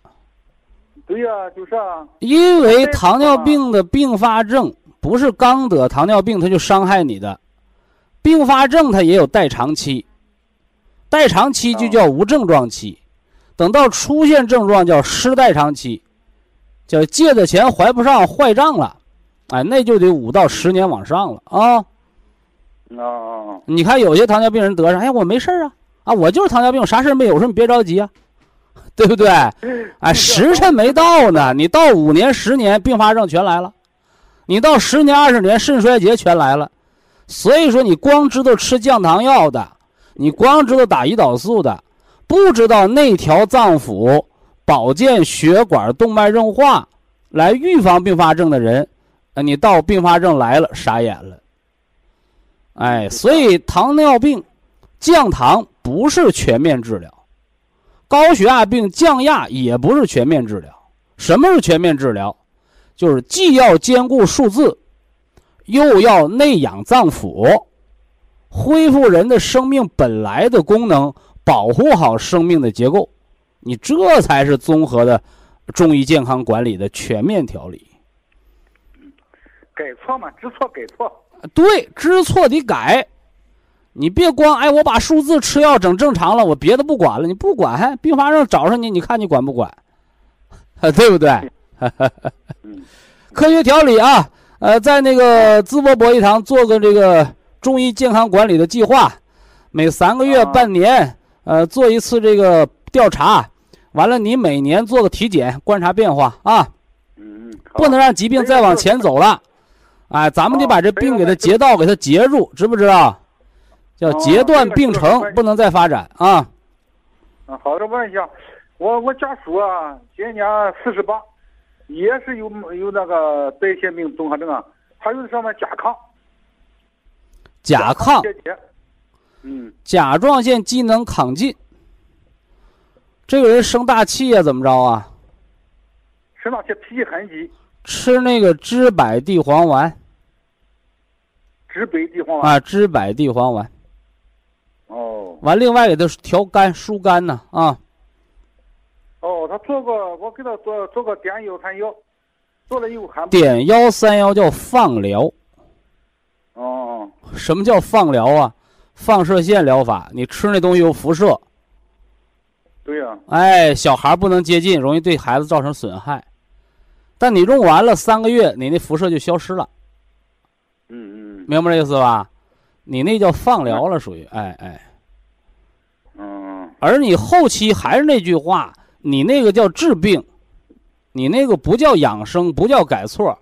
对呀，就是啊。因为糖尿病的并发症不是刚得糖尿病它就伤害你的，并发症它也有代偿期，代偿期就叫无症状期，等到出现症状叫失代偿期，叫借的钱还不上坏账了，哎，那就得五到十年往上了啊。啊，你看有些糖尿病人得上，哎，我没事啊，啊，我就是糖尿病，啥事没有，说你别着急啊，(laughs) 对不对？哎，(laughs) 时辰没到呢，你到五年、十年，并发症全来了；你到十年、二十年，肾衰竭全来了。所以说，你光知道吃降糖药的，你光知道打胰岛素的，不知道内调脏腑、保健血管动脉硬化，来预防并发症的人，啊，你到并发症来了，傻眼了。哎，所以糖尿病降糖不是全面治疗，高血压病降压也不是全面治疗。什么是全面治疗？就是既要兼顾数字，又要内养脏腑，恢复人的生命本来的功能，保护好生命的结构。你这才是综合的中医健康管理的全面调理。改错嘛，知错改错。对，知错得改，你别光哎，我把数字吃药整正常了，我别的不管了，你不管，并发症找上你，你看你管不管？(laughs) 对不对？(laughs) 科学调理啊，呃，在那个淄博博医堂做个这个中医健康管理的计划，每三个月、半年，呃，做一次这个调查，完了你每年做个体检，观察变化啊。嗯，不能让疾病再往前走了。哎，咱们得把这病给它截道，给它截住，知不知道？叫截断病程，不能再发展啊！啊，好的，问一下，我我家属啊，今年四十八，也是有有那个代谢病综合症啊，他有上面甲亢？甲亢，嗯，甲状腺机能亢进。这个人生大气呀，怎么着啊？生大气，脾气很急。吃那个知柏地黄丸。知柏地黄丸啊，知柏地黄丸。哦。完，另外给他调肝、疏肝呢啊。哦，他做过，我给他做做过点幺三幺，做了以后还。点幺三幺叫放疗。哦。什么叫放疗啊？放射线疗法，你吃那东西有辐射。对呀。哎，小孩不能接近，容易对孩子造成损害。但你用完了三个月，你那辐射就消失了。嗯嗯，明白这意思吧？你那叫放疗了，属于哎哎。嗯。而你后期还是那句话，你那个叫治病，你那个不叫养生，不叫改错。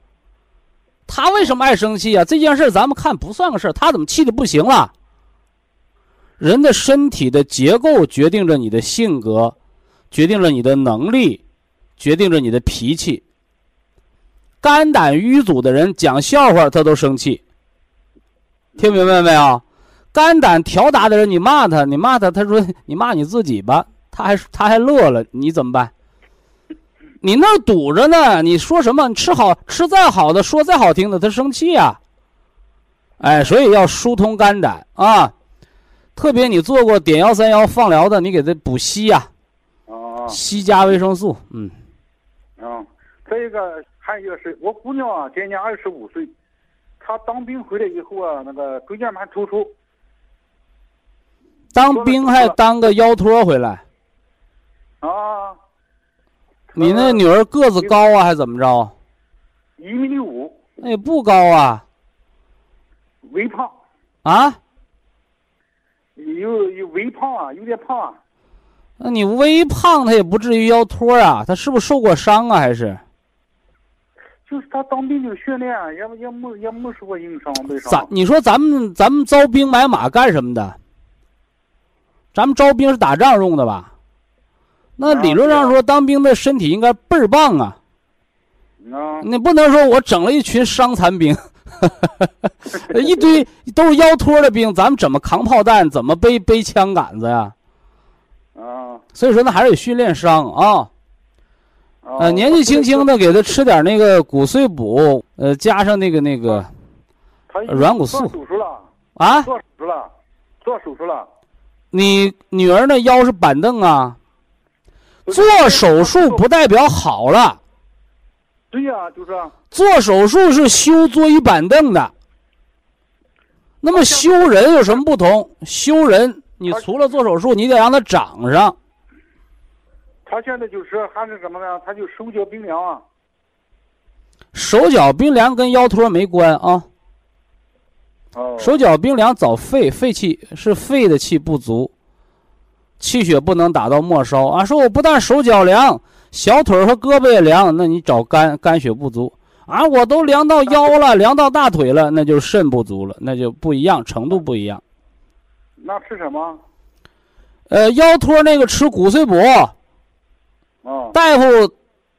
他为什么爱生气啊？这件事咱们看不算个事儿，他怎么气的不行了？人的身体的结构决定着你的性格，决定了你的能力，决定着你的脾气。肝胆淤阻的人讲笑话他都生气，听明白没有？肝胆调达的人你骂他，你骂他，他说你骂你自己吧，他还他还乐了，你怎么办？你那儿堵着呢，你说什么？你吃好吃再好的，说再好听的，他生气啊。哎，所以要疏通肝胆啊，特别你做过点幺三幺放疗的，你给他补硒呀，硒加维生素，嗯，嗯，再一个。还有一个是我姑娘啊，今年二十五岁，她当兵回来以后啊，那个椎间盘突出。当兵还当个腰托回来？啊。你那女儿个子高啊，还怎么着？一米六五。那也不高啊。微胖。啊？有有微胖啊，有点胖啊。那你微胖，他也不至于腰托啊，他是不是受过伤啊？还是？就是他当兵就训练，也也没也没受过硬伤，没伤。咱你说咱们咱们招兵买马干什么的？咱们招兵是打仗用的吧？那理论上说，当兵的身体应该倍儿棒啊！啊，你不能说我整了一群伤残兵，(laughs) 一堆都是腰托的兵，咱们怎么扛炮弹？怎么背背枪杆子呀？啊所以说，那还是得训练伤啊。啊呃，年纪轻轻的给他吃点那个骨碎补，呃，加上那个那个他软骨素做手术了，啊，做手术了，做手术了。你女儿那腰是板凳啊，做手术不代表好了，对呀、就是啊做手术是修座椅板凳的。那么修人有什么不同？修人，你除了做手术，你得让他长上。他现在就是还是什么呢？他就手脚冰凉啊。手脚冰凉跟腰托没关啊，哦，手脚冰凉找肺，肺气是肺的气不足，气血不能打到末梢啊。说我不但手脚凉，小腿和胳膊也凉，那你找肝肝血不足啊。我都凉到腰了，凉到大腿了，那就肾不足了，那就不一样，程度不一样。那吃什么？呃，腰托那个吃骨碎补，哦大夫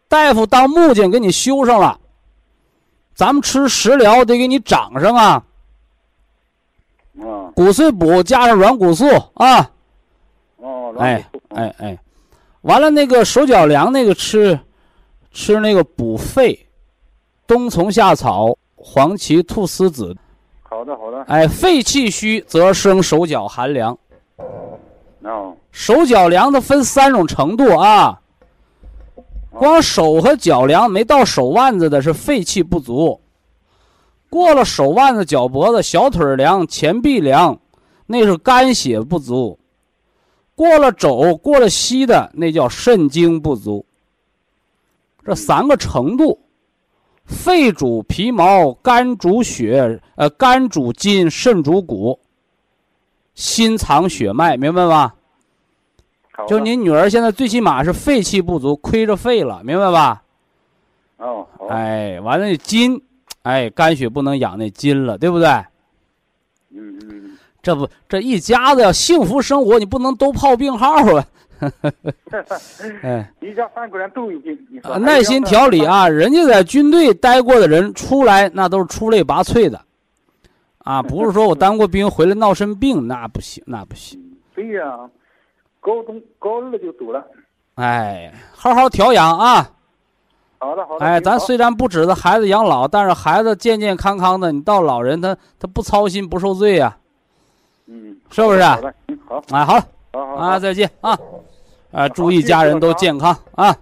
大夫当木匠给你修上了，咱们吃食疗得给你长上啊。哦骨碎补加上软骨素啊，哦，哎软骨素。哎哎，完了那个手脚凉那个吃，吃那个补肺，冬虫夏草、黄芪、菟丝子，好的好的。哎，肺气虚则生手脚寒凉。哦。手脚凉它分三种程度啊，光手和脚凉没到手腕子的是肺气不足，过了手腕子、脚脖子、小腿凉、前臂凉，那是肝血不足；过了肘、过了膝的那叫肾精不足。这三个程度，肺主皮毛，肝主血，呃，肝主筋，肾主骨，心藏血脉，明白吗？就您女儿现在最起码是肺气不足，亏着肺了，明白吧？哦好哎，完了那筋，哎，肝血不能养那筋了，对不对？嗯嗯这不，这一家子要幸福生活，你不能都泡病号啊！(laughs) 哎，一家三口人都有病，你说呃耐心调理。啊，人家在军队待过的人出来，那都是出类拔萃的，啊，不是说我 (laughs) 当过兵回来闹身病，那不行，那不行。对呀，高中高二就走了。哎，好好调养啊！好的好的。哎，咱虽然不指着孩子养老，但是孩子健健康康的，你到老人他他不操心不受罪呀、嗯，是不是好的，嗯好，哎，好了好好啊，再见啊！啊，祝一家人都健康啊！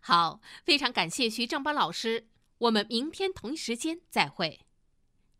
好，非常感谢徐正邦老师，我们明天同一时间再会。